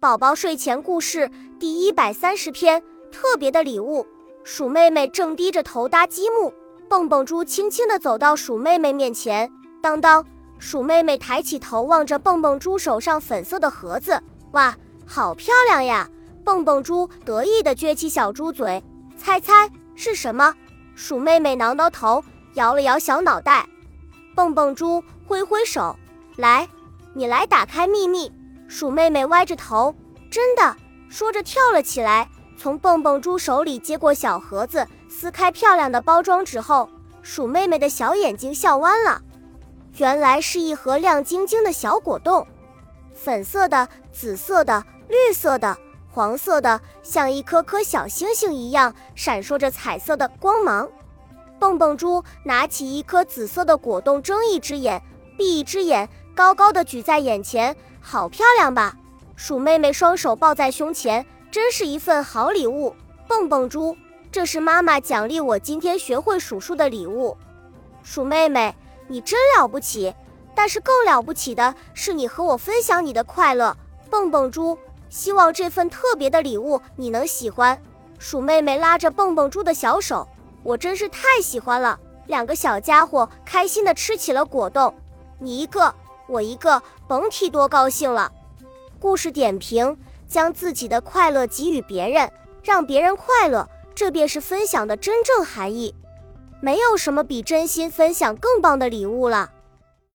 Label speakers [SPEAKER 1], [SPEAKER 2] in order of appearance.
[SPEAKER 1] 宝宝睡前故事第一百三十篇：特别的礼物。鼠妹妹正低着头搭积木，蹦蹦猪轻轻地走到鼠妹妹面前，当当。鼠妹妹抬起头望着蹦蹦猪手上粉色的盒子，哇，好漂亮呀！蹦蹦猪得意地撅起小猪嘴，猜猜是什么？鼠妹妹挠挠头，摇了摇小脑袋。蹦蹦猪挥挥手，来，你来打开秘密。鼠妹妹歪着头，真的说着跳了起来，从蹦蹦猪手里接过小盒子，撕开漂亮的包装纸后，鼠妹妹的小眼睛笑弯了。原来是一盒亮晶晶的小果冻，粉色的、紫色的、绿色的、黄色的，像一颗颗小星星一样闪烁着彩色的光芒。蹦蹦猪拿起一颗紫色的果冻，睁一只眼闭一只眼，高高的举在眼前。好漂亮吧！鼠妹妹双手抱在胸前，真是一份好礼物。蹦蹦猪，这是妈妈奖励我今天学会数数的礼物。鼠妹妹，你真了不起！但是更了不起的是你和我分享你的快乐。蹦蹦猪，希望这份特别的礼物你能喜欢。鼠妹妹拉着蹦蹦猪的小手，我真是太喜欢了。两个小家伙开心地吃起了果冻，你一个。我一个甭提多高兴了。故事点评：将自己的快乐给予别人，让别人快乐，这便是分享的真正含义。没有什么比真心分享更棒的礼物了。